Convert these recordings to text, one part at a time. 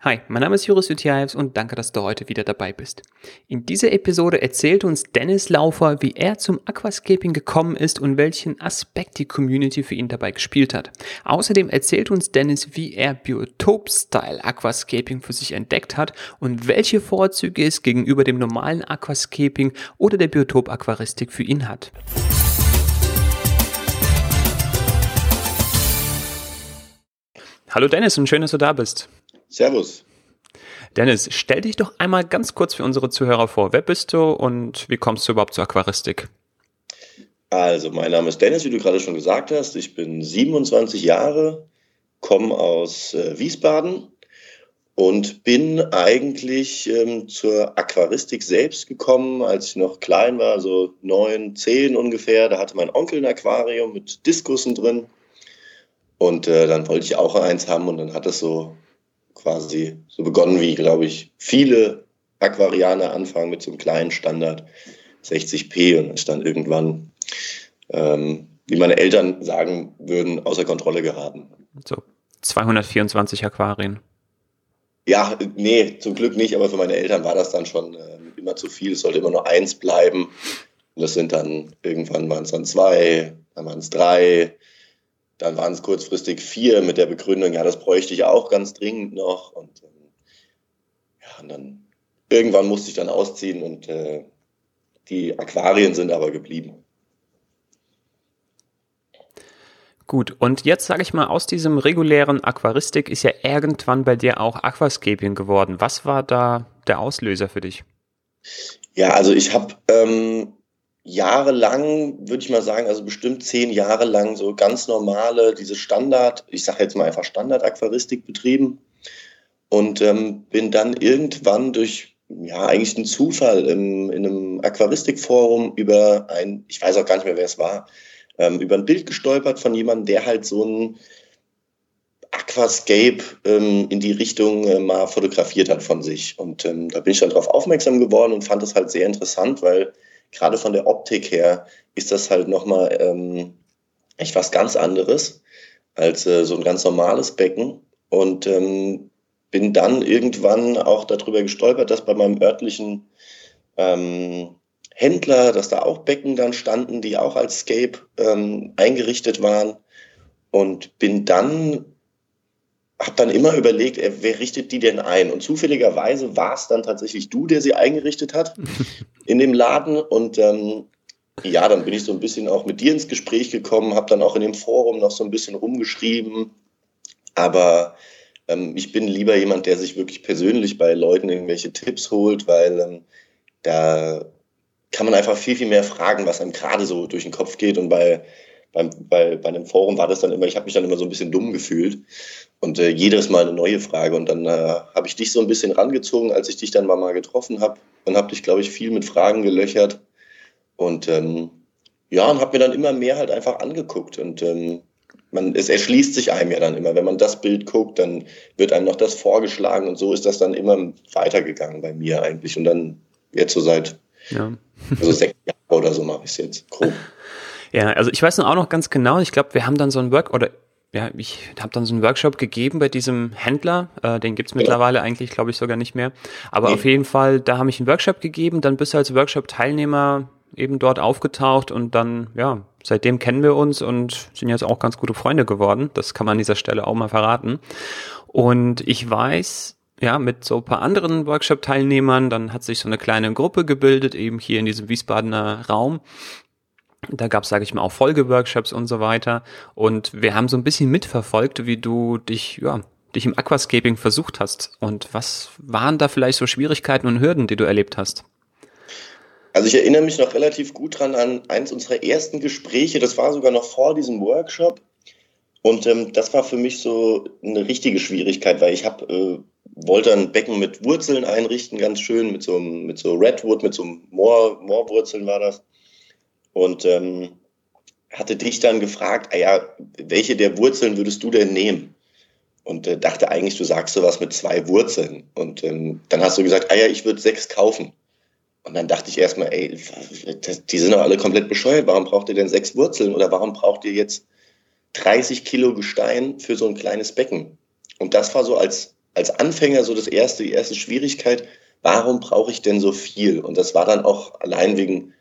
Hi, mein Name ist Juris Jutjaevs und danke, dass du heute wieder dabei bist. In dieser Episode erzählt uns Dennis Laufer, wie er zum Aquascaping gekommen ist und welchen Aspekt die Community für ihn dabei gespielt hat. Außerdem erzählt uns Dennis, wie er Biotop-Style Aquascaping für sich entdeckt hat und welche Vorzüge es gegenüber dem normalen Aquascaping oder der Biotop-Aquaristik für ihn hat. Hallo Dennis und schön, dass du da bist. Servus. Dennis, stell dich doch einmal ganz kurz für unsere Zuhörer vor. Wer bist du und wie kommst du überhaupt zur Aquaristik? Also, mein Name ist Dennis, wie du gerade schon gesagt hast. Ich bin 27 Jahre, komme aus äh, Wiesbaden und bin eigentlich ähm, zur Aquaristik selbst gekommen, als ich noch klein war, so neun, zehn ungefähr. Da hatte mein Onkel ein Aquarium mit Diskussen drin. Und äh, dann wollte ich auch eins haben und dann hat es so quasi so begonnen, wie, glaube ich, viele Aquarianer anfangen mit so einem kleinen Standard 60p und ist dann irgendwann, ähm, wie meine Eltern sagen würden, außer Kontrolle geraten. So 224 Aquarien. Ja, nee, zum Glück nicht, aber für meine Eltern war das dann schon äh, immer zu viel. Es sollte immer nur eins bleiben. Und das sind dann, irgendwann waren es dann zwei, dann waren es drei, dann waren es kurzfristig vier mit der Begründung, ja, das bräuchte ich auch ganz dringend noch. Und ähm, ja, und dann irgendwann musste ich dann ausziehen und äh, die Aquarien sind aber geblieben. Gut, und jetzt sage ich mal, aus diesem regulären Aquaristik ist ja irgendwann bei dir auch Aquascaping geworden. Was war da der Auslöser für dich? Ja, also ich habe ähm, jahrelang, würde ich mal sagen, also bestimmt zehn Jahre lang so ganz normale, diese Standard, ich sage jetzt mal einfach Standard-Aquaristik betrieben und ähm, bin dann irgendwann durch, ja, eigentlich einen Zufall im, in einem Aquaristikforum über ein, ich weiß auch gar nicht mehr, wer es war, ähm, über ein Bild gestolpert von jemandem, der halt so ein Aquascape ähm, in die Richtung äh, mal fotografiert hat von sich. Und ähm, da bin ich dann darauf aufmerksam geworden und fand das halt sehr interessant, weil gerade von der Optik her ist das halt nochmal ähm, echt was ganz anderes als äh, so ein ganz normales Becken. Und ähm, bin dann irgendwann auch darüber gestolpert, dass bei meinem örtlichen ähm, Händler, dass da auch Becken dann standen, die auch als Scape ähm, eingerichtet waren. Und bin dann habe dann immer überlegt, wer richtet die denn ein? Und zufälligerweise war es dann tatsächlich du, der sie eingerichtet hat in dem Laden. Und ähm, ja, dann bin ich so ein bisschen auch mit dir ins Gespräch gekommen, habe dann auch in dem Forum noch so ein bisschen rumgeschrieben. Aber ähm, ich bin lieber jemand, der sich wirklich persönlich bei Leuten irgendwelche Tipps holt, weil ähm, da kann man einfach viel, viel mehr fragen, was einem gerade so durch den Kopf geht. Und bei beim, bei, bei einem Forum war das dann immer, ich habe mich dann immer so ein bisschen dumm gefühlt und äh, jedes Mal eine neue Frage. Und dann äh, habe ich dich so ein bisschen rangezogen, als ich dich dann mal, mal getroffen habe und habe dich, glaube ich, viel mit Fragen gelöchert. Und ähm, ja, und habe mir dann immer mehr halt einfach angeguckt. Und ähm, man, es erschließt sich einem ja dann immer. Wenn man das Bild guckt, dann wird einem noch das vorgeschlagen. Und so ist das dann immer weitergegangen bei mir eigentlich. Und dann jetzt so seit ja. also sechs Jahren oder so mache ich es jetzt grob. Ja, also ich weiß noch auch noch ganz genau, ich glaube, wir haben dann so ein Work oder ja, ich habe dann so einen Workshop gegeben bei diesem Händler, äh, den gibt's mittlerweile eigentlich, glaube ich, sogar nicht mehr. Aber auf jeden Fall, da habe ich einen Workshop gegeben, dann bist du als Workshop-Teilnehmer eben dort aufgetaucht und dann, ja, seitdem kennen wir uns und sind jetzt auch ganz gute Freunde geworden. Das kann man an dieser Stelle auch mal verraten. Und ich weiß, ja, mit so ein paar anderen Workshop-Teilnehmern, dann hat sich so eine kleine Gruppe gebildet, eben hier in diesem Wiesbadener Raum. Da gab es, sage ich mal, auch Folgeworkshops und so weiter. Und wir haben so ein bisschen mitverfolgt, wie du dich, ja, dich im Aquascaping versucht hast. Und was waren da vielleicht so Schwierigkeiten und Hürden, die du erlebt hast? Also ich erinnere mich noch relativ gut dran an eins unserer ersten Gespräche. Das war sogar noch vor diesem Workshop. Und ähm, das war für mich so eine richtige Schwierigkeit, weil ich habe äh, wollte ein Becken mit Wurzeln einrichten, ganz schön, mit so, mit so Redwood, mit so Moor, Moorwurzeln war das und ähm, hatte dich dann gefragt, ah ja, welche der Wurzeln würdest du denn nehmen? und äh, dachte eigentlich, du sagst sowas mit zwei Wurzeln. Und ähm, dann hast du gesagt, ah ja, ich würde sechs kaufen. Und dann dachte ich erstmal, ey, die sind doch alle komplett bescheuert. Warum braucht ihr denn sechs Wurzeln? Oder warum braucht ihr jetzt 30 Kilo Gestein für so ein kleines Becken? Und das war so als, als Anfänger so das erste, die erste Schwierigkeit. Warum brauche ich denn so viel? Und das war dann auch allein wegen,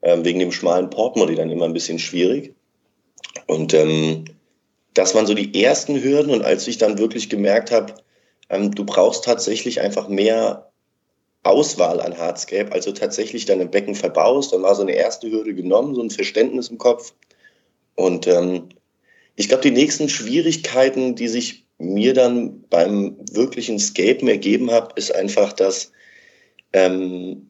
äh, wegen dem schmalen Portemonnaie dann immer ein bisschen schwierig. Und ähm, das waren so die ersten Hürden. Und als ich dann wirklich gemerkt habe, ähm, du brauchst tatsächlich einfach mehr Auswahl an Hardscape, also tatsächlich im Becken verbaust, dann war so eine erste Hürde genommen, so ein Verständnis im Kopf. Und ähm, ich glaube, die nächsten Schwierigkeiten, die sich mir dann beim wirklichen Scapen ergeben haben, ist einfach, dass ähm,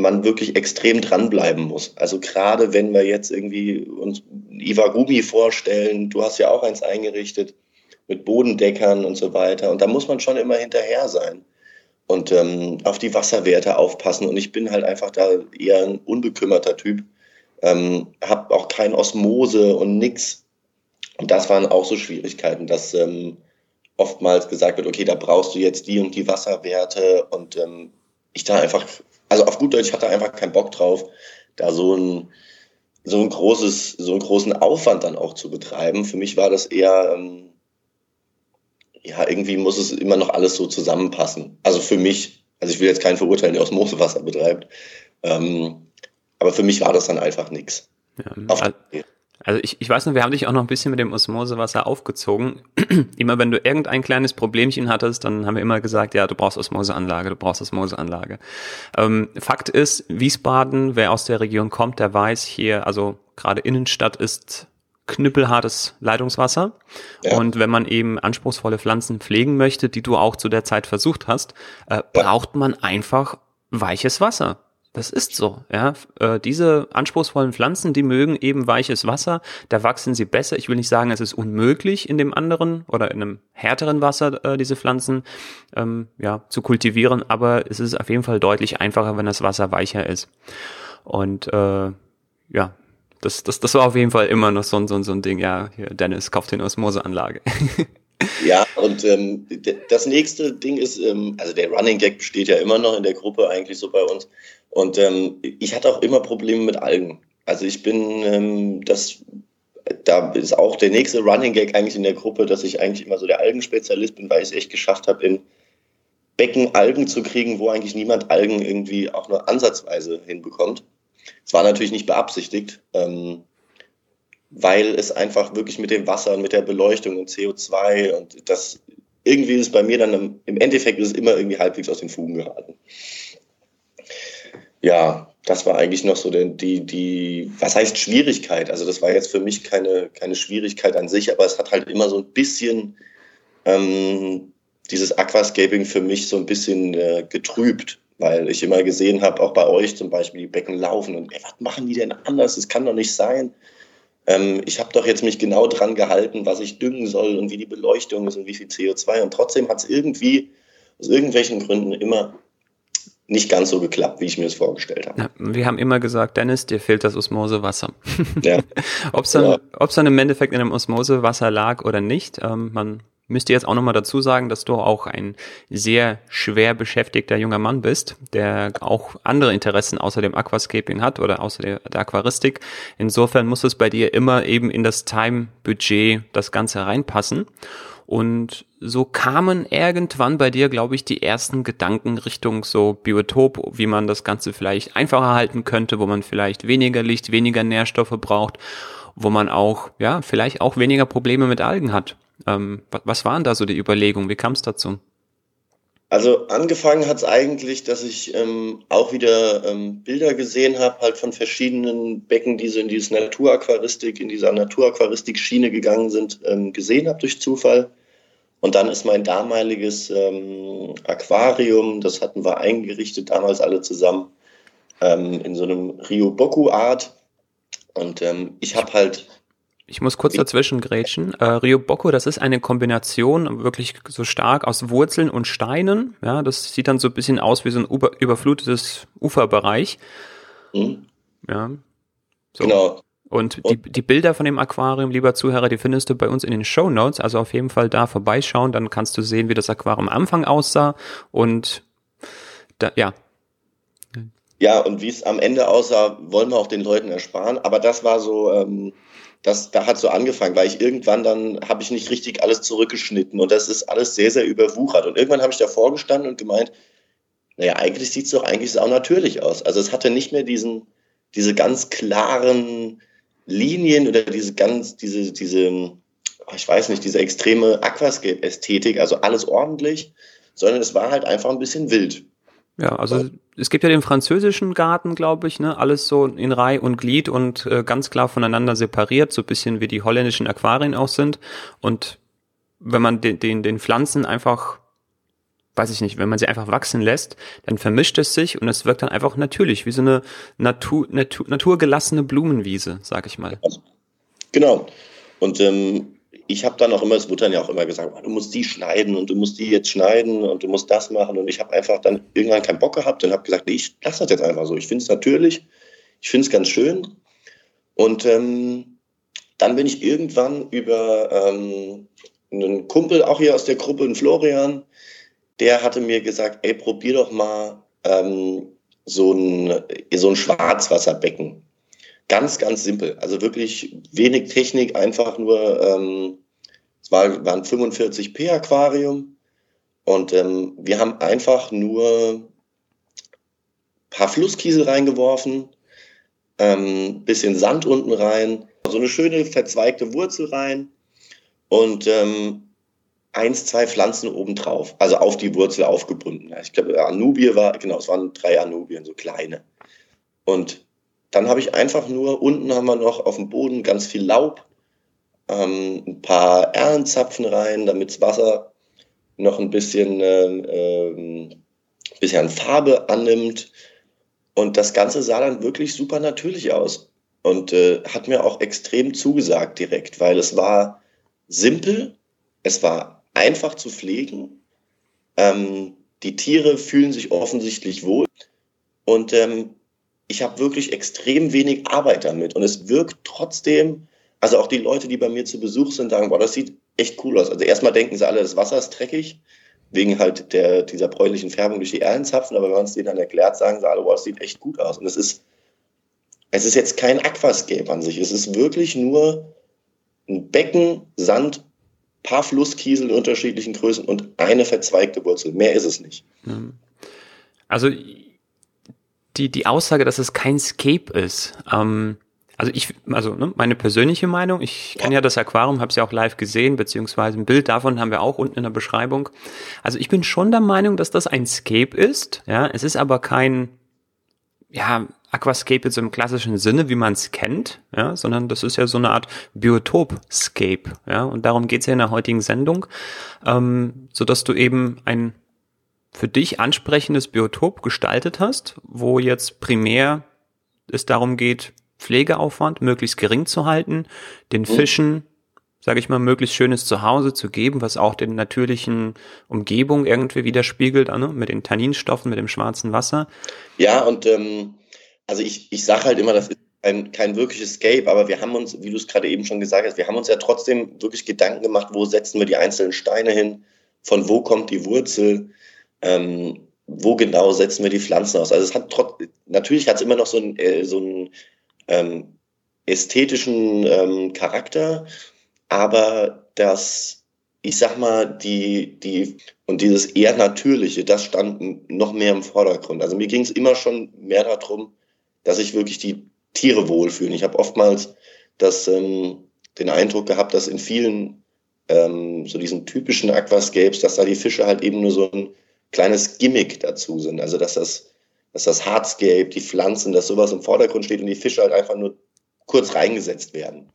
man wirklich extrem dranbleiben muss. Also gerade wenn wir jetzt irgendwie uns Iwagumi vorstellen, du hast ja auch eins eingerichtet mit Bodendeckern und so weiter. Und da muss man schon immer hinterher sein und ähm, auf die Wasserwerte aufpassen. Und ich bin halt einfach da eher ein unbekümmerter Typ. Ähm, habe auch kein Osmose und nix. Und das waren auch so Schwierigkeiten, dass ähm, oftmals gesagt wird, okay, da brauchst du jetzt die und die Wasserwerte und ähm, ich da einfach also auf gut Deutsch, ich hatte einfach keinen Bock drauf, da so ein, so ein großes, so einen großen Aufwand dann auch zu betreiben. Für mich war das eher, ähm, ja, irgendwie muss es immer noch alles so zusammenpassen. Also für mich, also ich will jetzt keinen verurteilen, der Osmosewasser betreibt, ähm, aber für mich war das dann einfach nichts. Ja, also ich, ich weiß noch, wir haben dich auch noch ein bisschen mit dem Osmosewasser aufgezogen. immer wenn du irgendein kleines Problemchen hattest, dann haben wir immer gesagt, ja, du brauchst Osmoseanlage, du brauchst Osmoseanlage. Ähm, Fakt ist, Wiesbaden, wer aus der Region kommt, der weiß hier, also gerade Innenstadt ist knüppelhartes Leitungswasser. Ja. Und wenn man eben anspruchsvolle Pflanzen pflegen möchte, die du auch zu der Zeit versucht hast, äh, braucht man einfach weiches Wasser. Das ist so, ja. Äh, diese anspruchsvollen Pflanzen, die mögen eben weiches Wasser, da wachsen sie besser. Ich will nicht sagen, es ist unmöglich in dem anderen oder in einem härteren Wasser äh, diese Pflanzen ähm, ja zu kultivieren, aber es ist auf jeden Fall deutlich einfacher, wenn das Wasser weicher ist. Und äh, ja, das, das, das war auf jeden Fall immer noch so, ein so, so ein Ding. Ja, hier, Dennis kauft den Osmoseanlage. Ja, und ähm, das nächste Ding ist, ähm, also der Running Gag besteht ja immer noch in der Gruppe eigentlich so bei uns. Und ähm, ich hatte auch immer Probleme mit Algen. Also ich bin, ähm, das, da ist auch der nächste Running Gag eigentlich in der Gruppe, dass ich eigentlich immer so der Algenspezialist bin, weil ich es echt geschafft habe, in Becken Algen zu kriegen, wo eigentlich niemand Algen irgendwie auch nur ansatzweise hinbekommt. Es war natürlich nicht beabsichtigt. Ähm, weil es einfach wirklich mit dem Wasser und mit der Beleuchtung und CO2 und das irgendwie ist bei mir dann im, Endeffekt ist es immer irgendwie halbwegs aus den Fugen geraten. Ja, das war eigentlich noch so die, die, die, was heißt Schwierigkeit? Also das war jetzt für mich keine, keine Schwierigkeit an sich, aber es hat halt immer so ein bisschen ähm, dieses Aquascaping für mich so ein bisschen äh, getrübt, weil ich immer gesehen habe, auch bei euch zum Beispiel, die Becken laufen und ey, was machen die denn anders? Das kann doch nicht sein ähm, ich habe doch jetzt mich genau dran gehalten, was ich düngen soll und wie die Beleuchtung ist und wie viel CO2. Und trotzdem hat es irgendwie aus irgendwelchen Gründen immer nicht ganz so geklappt, wie ich mir es vorgestellt habe. Ja, wir haben immer gesagt, Dennis, dir fehlt das Osmosewasser. Ja. Ob es dann, ja. dann im Endeffekt in einem Osmosewasser lag oder nicht, ähm, man müsste jetzt auch nochmal dazu sagen, dass du auch ein sehr schwer beschäftigter junger Mann bist, der auch andere Interessen außer dem Aquascaping hat oder außer der, der Aquaristik. Insofern muss es bei dir immer eben in das Time-Budget das Ganze reinpassen. Und so kamen irgendwann bei dir, glaube ich, die ersten Gedanken Richtung so Biotop, wie man das Ganze vielleicht einfacher halten könnte, wo man vielleicht weniger Licht, weniger Nährstoffe braucht, wo man auch, ja, vielleicht auch weniger Probleme mit Algen hat. Ähm, was waren da so die Überlegungen? Wie kam es dazu? Also angefangen hat es eigentlich, dass ich ähm, auch wieder ähm, Bilder gesehen habe, halt von verschiedenen Becken, die so in dieses Naturaquaristik, in dieser Naturaquaristik-Schiene gegangen sind, ähm, gesehen habe durch Zufall. Und dann ist mein damaliges ähm, Aquarium, das hatten wir eingerichtet, damals alle zusammen, ähm, in so einem Ryoboku-Art. Und ähm, ich habe halt ich muss kurz dazwischen grätschen. Äh, Ryoboko, das ist eine Kombination wirklich so stark aus Wurzeln und Steinen. Ja, das sieht dann so ein bisschen aus wie so ein über, überflutetes Uferbereich. Mhm. Ja. So. Genau. Und die, die Bilder von dem Aquarium, lieber Zuhörer, die findest du bei uns in den Show Notes. Also auf jeden Fall da vorbeischauen, dann kannst du sehen, wie das Aquarium am Anfang aussah. Und da, ja. Ja, und wie es am Ende aussah, wollen wir auch den Leuten ersparen. Aber das war so, ähm, das, da hat so angefangen, weil ich irgendwann dann habe ich nicht richtig alles zurückgeschnitten und das ist alles sehr, sehr überwuchert. Und irgendwann habe ich davor gestanden und gemeint, naja, eigentlich sieht es doch eigentlich auch natürlich aus. Also es hatte nicht mehr diesen, diese ganz klaren Linien oder diese ganz, diese, diese, ich weiß nicht, diese extreme Aquascape-Ästhetik, also alles ordentlich, sondern es war halt einfach ein bisschen wild. Ja, also es gibt ja den französischen Garten, glaube ich, ne? Alles so in Reihe und Glied und äh, ganz klar voneinander separiert, so bisschen wie die holländischen Aquarien auch sind. Und wenn man den, den, den Pflanzen einfach weiß ich nicht, wenn man sie einfach wachsen lässt, dann vermischt es sich und es wirkt dann einfach natürlich, wie so eine Natur, Natur, naturgelassene Blumenwiese, sag ich mal. Genau. Und ähm, ich habe dann auch immer, es wurde dann ja auch immer gesagt, du musst die schneiden und du musst die jetzt schneiden und du musst das machen. Und ich habe einfach dann irgendwann keinen Bock gehabt und habe gesagt, nee, ich lasse das jetzt einfach so. Ich finde es natürlich, ich finde es ganz schön. Und ähm, dann bin ich irgendwann über ähm, einen Kumpel, auch hier aus der Gruppe, in Florian, der hatte mir gesagt, ey, probier doch mal ähm, so, ein, so ein Schwarzwasserbecken. Ganz, ganz simpel. Also wirklich wenig Technik, einfach nur, ähm, es war, war ein 45p Aquarium und ähm, wir haben einfach nur paar Flusskiesel reingeworfen, ähm, bisschen Sand unten rein, so eine schöne verzweigte Wurzel rein und ähm, eins, zwei Pflanzen obendrauf, also auf die Wurzel aufgebunden. Ich glaube, Anubie war, genau, es waren drei Anubien, so kleine. Und dann habe ich einfach nur, unten haben wir noch auf dem Boden ganz viel Laub, ähm, ein paar Erlenzapfen rein, damit das Wasser noch ein bisschen, äh, bisschen Farbe annimmt. Und das Ganze sah dann wirklich super natürlich aus. Und äh, hat mir auch extrem zugesagt direkt, weil es war simpel, es war einfach zu pflegen. Ähm, die Tiere fühlen sich offensichtlich wohl. Und ähm, ich habe wirklich extrem wenig Arbeit damit. Und es wirkt trotzdem, also auch die Leute, die bei mir zu Besuch sind, sagen, boah, das sieht echt cool aus. Also erstmal denken sie alle, das Wasser ist dreckig, wegen halt der, dieser bräunlichen Färbung durch die Erlenzapfen. Aber wenn man es denen dann erklärt, sagen sie alle, boah, das sieht echt gut aus. Und es ist, es ist jetzt kein Aquascape an sich. Es ist wirklich nur ein Becken, Sand paar Flusskiesel in unterschiedlichen Größen und eine verzweigte Wurzel. Mehr ist es nicht. Also die, die Aussage, dass es kein Scape ist, ähm, also ich, also ne, meine persönliche Meinung, ich kenne ja das Aquarium, habe es ja auch live gesehen, beziehungsweise ein Bild davon haben wir auch unten in der Beschreibung. Also ich bin schon der Meinung, dass das ein Scape ist. Ja, es ist aber kein, ja, Aquascape jetzt im klassischen Sinne, wie man es kennt, ja, sondern das ist ja so eine Art Biotopscape, ja, und darum geht's ja in der heutigen Sendung, ähm, so dass du eben ein für dich ansprechendes Biotop gestaltet hast, wo jetzt primär es darum geht, Pflegeaufwand möglichst gering zu halten, den mhm. Fischen, sage ich mal, möglichst schönes Zuhause zu geben, was auch den natürlichen Umgebung irgendwie widerspiegelt, ne? mit den Tanninstoffen, mit dem schwarzen Wasser. Ja, und ähm, also ich, ich sage halt immer, das ist ein, kein wirkliches Escape, aber wir haben uns, wie du es gerade eben schon gesagt hast, wir haben uns ja trotzdem wirklich Gedanken gemacht, wo setzen wir die einzelnen Steine hin, von wo kommt die Wurzel, ähm, wo genau setzen wir die Pflanzen aus. Also es hat trotz, natürlich hat es immer noch so einen, äh, so einen ähm, ästhetischen ähm, Charakter, aber das, ich sag mal, die, die, und dieses eher Natürliche, das stand noch mehr im Vordergrund. Also mir ging es immer schon mehr darum, dass sich wirklich die Tiere wohlfühlen. Ich habe oftmals das, ähm, den Eindruck gehabt, dass in vielen ähm, so diesen typischen Aquascapes, dass da die Fische halt eben nur so ein kleines Gimmick dazu sind. Also dass das, dass das Hardscape, die Pflanzen, dass sowas im Vordergrund steht und die Fische halt einfach nur kurz reingesetzt werden.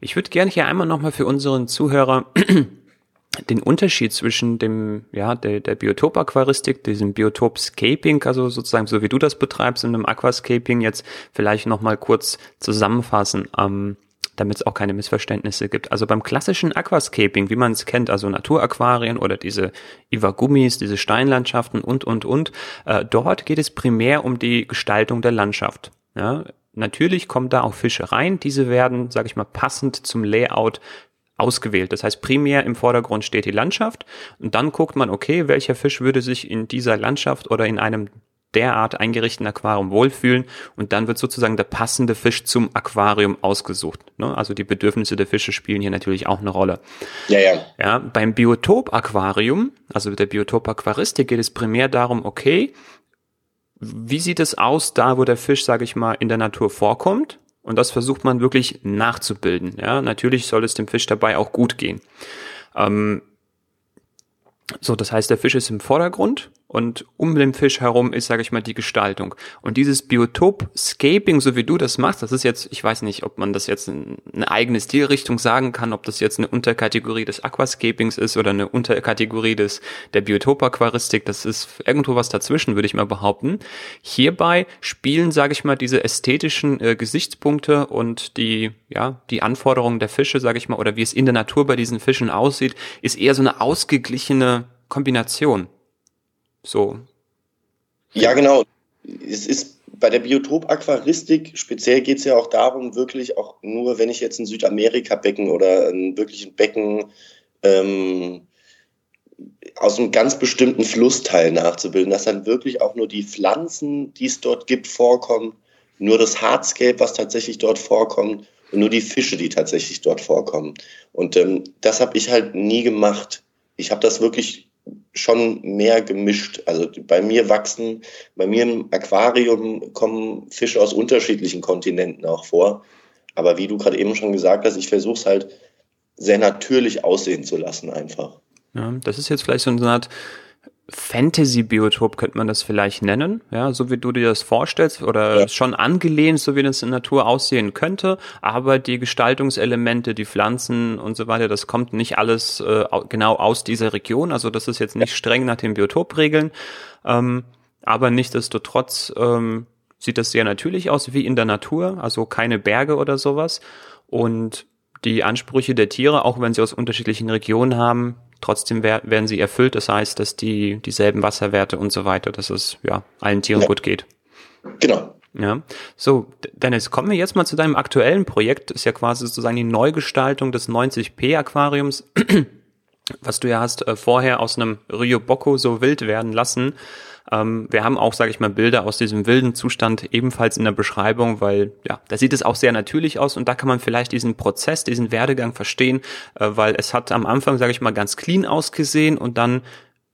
Ich würde gerne hier einmal nochmal für unseren Zuhörer den Unterschied zwischen dem, ja, der, der Biotop-Aquaristik, diesem Biotop-Scaping, also sozusagen so wie du das betreibst, und dem Aquascaping jetzt vielleicht nochmal kurz zusammenfassen, ähm, damit es auch keine Missverständnisse gibt. Also beim klassischen Aquascaping, wie man es kennt, also Naturaquarien oder diese Iwagummis, diese Steinlandschaften und, und, und, äh, dort geht es primär um die Gestaltung der Landschaft. Ja, natürlich kommen da auch Fische rein. Diese werden, sage ich mal, passend zum Layout ausgewählt. Das heißt, primär im Vordergrund steht die Landschaft und dann guckt man, okay, welcher Fisch würde sich in dieser Landschaft oder in einem derart eingerichteten Aquarium wohlfühlen und dann wird sozusagen der passende Fisch zum Aquarium ausgesucht. Ne? Also die Bedürfnisse der Fische spielen hier natürlich auch eine Rolle. Ja, ja. Ja, beim Biotop-Aquarium, also der Biotop-Aquaristik geht es primär darum, okay, wie sieht es aus da, wo der Fisch, sage ich mal, in der Natur vorkommt? Und das versucht man wirklich nachzubilden. Ja, natürlich soll es dem Fisch dabei auch gut gehen. Ähm, so, das heißt, der Fisch ist im Vordergrund und um den Fisch herum ist, sage ich mal, die Gestaltung. Und dieses Biotop-Scaping, so wie du das machst, das ist jetzt, ich weiß nicht, ob man das jetzt eine eigene Stilrichtung sagen kann, ob das jetzt eine Unterkategorie des Aquascapings ist oder eine Unterkategorie des der Biotop-Aquaristik, das ist irgendwo was dazwischen, würde ich mal behaupten. Hierbei spielen, sage ich mal, diese ästhetischen äh, Gesichtspunkte und die, ja, die Anforderungen der Fische, sage ich mal, oder wie es in der Natur bei diesen Fischen aussieht, ist eher so eine ausgeglichene Kombination. So. Ja, genau. Es ist bei der Biotop-Aquaristik speziell geht es ja auch darum, wirklich auch nur, wenn ich jetzt ein Südamerika-Becken oder ein wirklichen Becken ähm, aus einem ganz bestimmten Flussteil nachzubilden, dass dann wirklich auch nur die Pflanzen, die es dort gibt, vorkommen, nur das Hardscape, was tatsächlich dort vorkommt und nur die Fische, die tatsächlich dort vorkommen. Und ähm, das habe ich halt nie gemacht. Ich habe das wirklich schon mehr gemischt. Also bei mir wachsen, bei mir im Aquarium kommen Fische aus unterschiedlichen Kontinenten auch vor. Aber wie du gerade eben schon gesagt hast, ich versuche es halt sehr natürlich aussehen zu lassen einfach. Ja, das ist jetzt vielleicht so eine Art Fantasy-Biotop könnte man das vielleicht nennen, ja, so wie du dir das vorstellst oder ja. schon angelehnt, so wie das in Natur aussehen könnte, aber die Gestaltungselemente, die Pflanzen und so weiter, das kommt nicht alles äh, genau aus dieser Region, also das ist jetzt nicht streng nach den Biotopregeln, ähm, aber nichtsdestotrotz ähm, sieht das sehr natürlich aus, wie in der Natur, also keine Berge oder sowas. Und die Ansprüche der Tiere, auch wenn sie aus unterschiedlichen Regionen haben, trotzdem werden sie erfüllt. Das heißt, dass die dieselben Wasserwerte und so weiter, dass es ja allen Tieren ja. gut geht. Genau. Ja, so, Dennis, kommen wir jetzt mal zu deinem aktuellen Projekt. Das ist ja quasi sozusagen die Neugestaltung des 90p Aquariums, was du ja hast äh, vorher aus einem Rio Bocco so wild werden lassen. Ähm, wir haben auch, sage ich mal, Bilder aus diesem wilden Zustand ebenfalls in der Beschreibung, weil ja, da sieht es auch sehr natürlich aus und da kann man vielleicht diesen Prozess, diesen Werdegang verstehen, äh, weil es hat am Anfang, sage ich mal, ganz clean ausgesehen und dann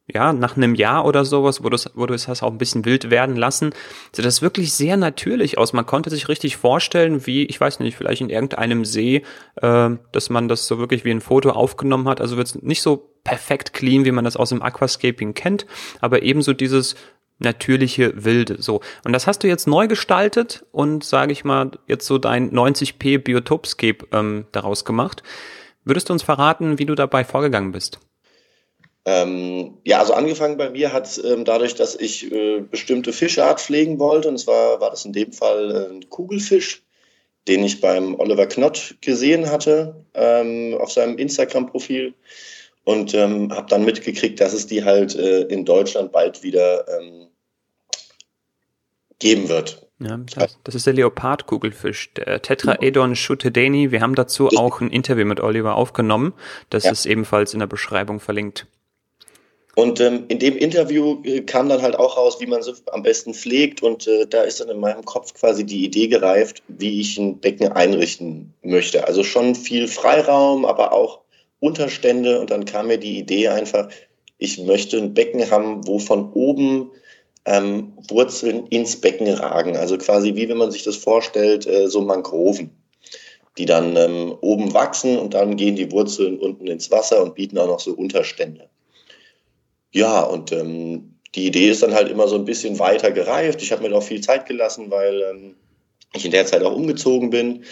ja, nach einem Jahr oder sowas, wo du es, wo du es hast auch ein bisschen wild werden lassen, sieht das wirklich sehr natürlich aus. Man konnte sich richtig vorstellen, wie, ich weiß nicht, vielleicht in irgendeinem See, äh, dass man das so wirklich wie ein Foto aufgenommen hat. Also wird es nicht so perfekt clean, wie man das aus dem Aquascaping kennt, aber ebenso dieses natürliche Wilde, so. Und das hast du jetzt neu gestaltet und, sage ich mal, jetzt so dein 90p Biotopscape ähm, daraus gemacht. Würdest du uns verraten, wie du dabei vorgegangen bist? Ähm, ja, also angefangen bei mir hat ähm, dadurch, dass ich äh, bestimmte Fischart pflegen wollte, und zwar war das in dem Fall äh, ein Kugelfisch, den ich beim Oliver Knott gesehen hatte ähm, auf seinem Instagram-Profil und ähm, habe dann mitgekriegt, dass es die halt äh, in Deutschland bald wieder ähm, geben wird. Ja, das, das ist der Leopardkugelfisch, der Tetraedon schutedeni. Wir haben dazu auch ein Interview mit Oliver aufgenommen. Das ja. ist ebenfalls in der Beschreibung verlinkt. Und ähm, in dem Interview äh, kam dann halt auch raus, wie man sie am besten pflegt. Und äh, da ist dann in meinem Kopf quasi die Idee gereift, wie ich ein Becken einrichten möchte. Also schon viel Freiraum, aber auch Unterstände. Und dann kam mir die Idee einfach, ich möchte ein Becken haben, wo von oben ähm, Wurzeln ins Becken ragen. Also quasi wie wenn man sich das vorstellt, äh, so Mangroven, die dann ähm, oben wachsen und dann gehen die Wurzeln unten ins Wasser und bieten auch noch so Unterstände. Ja, und ähm, die Idee ist dann halt immer so ein bisschen weiter gereift. Ich habe mir da auch viel Zeit gelassen, weil ähm, ich in der Zeit auch umgezogen bin.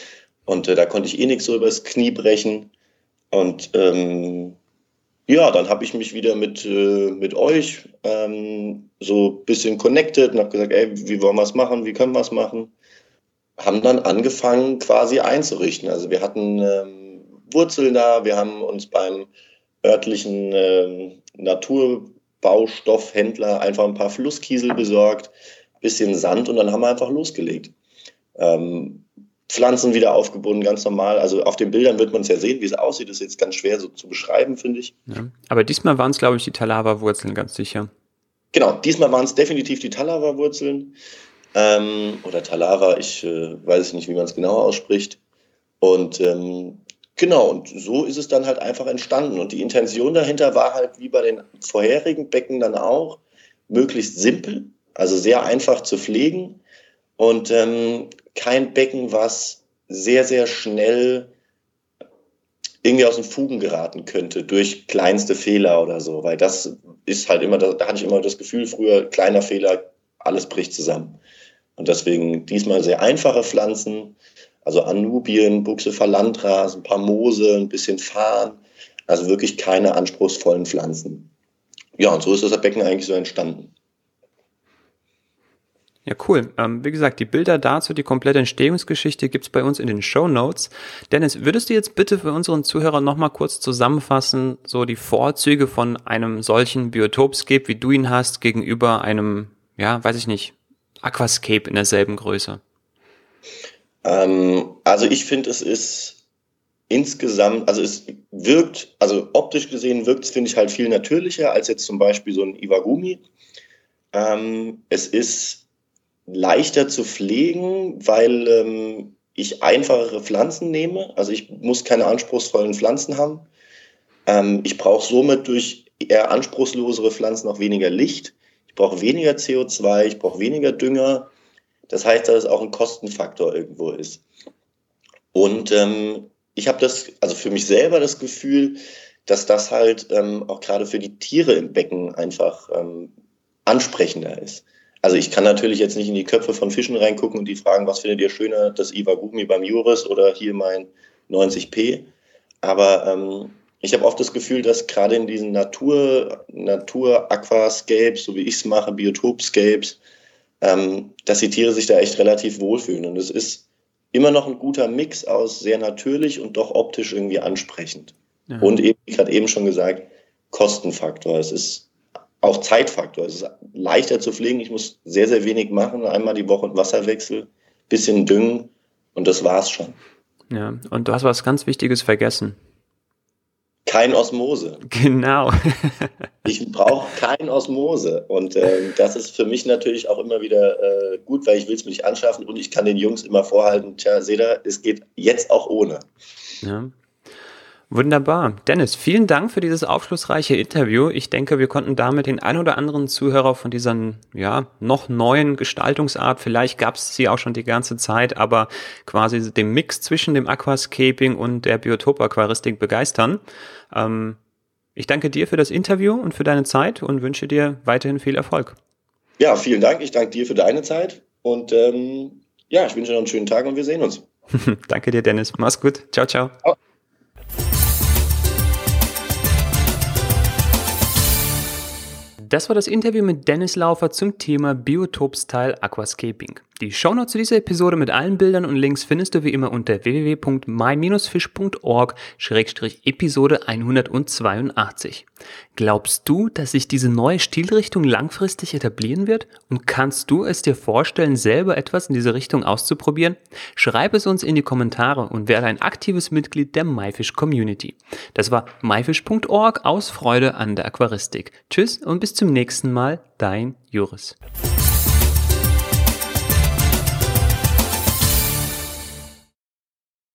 Und äh, da konnte ich eh nichts so übers Knie brechen. Und ähm, ja, dann habe ich mich wieder mit, äh, mit euch ähm, so ein bisschen connected und habe gesagt, ey, wie wollen wir es machen, wie können wir es machen? Haben dann angefangen quasi einzurichten. Also wir hatten ähm, Wurzeln da, wir haben uns beim örtlichen ähm, Naturbaustoffhändler einfach ein paar Flusskiesel besorgt, bisschen Sand und dann haben wir einfach losgelegt. Ähm, Pflanzen wieder aufgebunden, ganz normal. Also auf den Bildern wird man es ja sehen, wie es aussieht. Das ist jetzt ganz schwer so zu beschreiben, finde ich. Ja. Aber diesmal waren es, glaube ich, die Talava-Wurzeln, ganz sicher. Genau, diesmal waren es definitiv die Talava-Wurzeln. Ähm, oder Talava, ich äh, weiß nicht, wie man es genau ausspricht. Und ähm, genau, und so ist es dann halt einfach entstanden. Und die Intention dahinter war halt, wie bei den vorherigen Becken dann auch, möglichst simpel, also sehr einfach zu pflegen und ähm, kein Becken, was sehr, sehr schnell irgendwie aus den Fugen geraten könnte durch kleinste Fehler oder so, weil das ist halt immer, da, hatte ich immer das Gefühl, früher kleiner Fehler, alles bricht zusammen. Und deswegen diesmal sehr einfache Pflanzen, also Anubien, Buchse Landras, ein paar Moose, ein bisschen Farn, also wirklich keine anspruchsvollen Pflanzen. Ja, und so ist das Becken eigentlich so entstanden. Ja, cool. Ähm, wie gesagt, die Bilder dazu, die komplette Entstehungsgeschichte gibt's bei uns in den Show Notes. Dennis, würdest du jetzt bitte für unseren Zuhörer nochmal kurz zusammenfassen, so die Vorzüge von einem solchen Biotopscape, wie du ihn hast, gegenüber einem, ja, weiß ich nicht, Aquascape in derselben Größe? Ähm, also ich finde, es ist insgesamt, also es wirkt, also optisch gesehen wirkt es, finde ich, halt viel natürlicher als jetzt zum Beispiel so ein Iwagumi. Ähm, es ist leichter zu pflegen, weil ähm, ich einfachere Pflanzen nehme. Also ich muss keine anspruchsvollen Pflanzen haben. Ähm, ich brauche somit durch eher anspruchslosere Pflanzen auch weniger Licht. Ich brauche weniger CO2, ich brauche weniger Dünger. Das heißt, dass es auch ein Kostenfaktor irgendwo ist. Und ähm, ich habe das, also für mich selber das Gefühl, dass das halt ähm, auch gerade für die Tiere im Becken einfach ähm, ansprechender ist. Also ich kann natürlich jetzt nicht in die Köpfe von Fischen reingucken und die fragen, was findet ihr schöner, das Iwagumi beim Juris oder hier mein 90p. Aber ähm, ich habe oft das Gefühl, dass gerade in diesen Natur, Natur-Aquascapes, so wie ich es mache, Biotopscapes, ähm, dass die Tiere sich da echt relativ wohlfühlen. Und es ist immer noch ein guter Mix aus sehr natürlich und doch optisch irgendwie ansprechend. Ja. Und eben, ich hatte eben schon gesagt, Kostenfaktor. Es ist auch Zeitfaktor. Es ist leichter zu pflegen. Ich muss sehr, sehr wenig machen. Einmal die Woche Wasserwechsel, bisschen düngen und das war's schon. Ja, und du hast was ganz Wichtiges vergessen. Kein Osmose. Genau. ich brauche kein Osmose. Und ähm, das ist für mich natürlich auch immer wieder äh, gut, weil ich will es mir nicht anschaffen und ich kann den Jungs immer vorhalten, tja, seht ihr, es geht jetzt auch ohne. Ja. Wunderbar. Dennis, vielen Dank für dieses aufschlussreiche Interview. Ich denke, wir konnten damit den ein oder anderen Zuhörer von dieser ja, noch neuen Gestaltungsart, vielleicht gab es sie auch schon die ganze Zeit, aber quasi dem Mix zwischen dem Aquascaping und der Biotop-Aquaristik begeistern. Ähm, ich danke dir für das Interview und für deine Zeit und wünsche dir weiterhin viel Erfolg. Ja, vielen Dank. Ich danke dir für deine Zeit und ähm, ja, ich wünsche dir noch einen schönen Tag und wir sehen uns. danke dir, Dennis. Mach's gut. Ciao, ciao. ciao. Das war das Interview mit Dennis Laufer zum Thema Biotop-Style Aquascaping. Die Shownotes zu dieser Episode mit allen Bildern und Links findest du wie immer unter www.my-fish.org-episode 182. Glaubst du, dass sich diese neue Stilrichtung langfristig etablieren wird? Und kannst du es dir vorstellen, selber etwas in diese Richtung auszuprobieren? Schreib es uns in die Kommentare und werde ein aktives Mitglied der MyFish Community. Das war myfish.org aus Freude an der Aquaristik. Tschüss und bis zum nächsten Mal, dein Juris.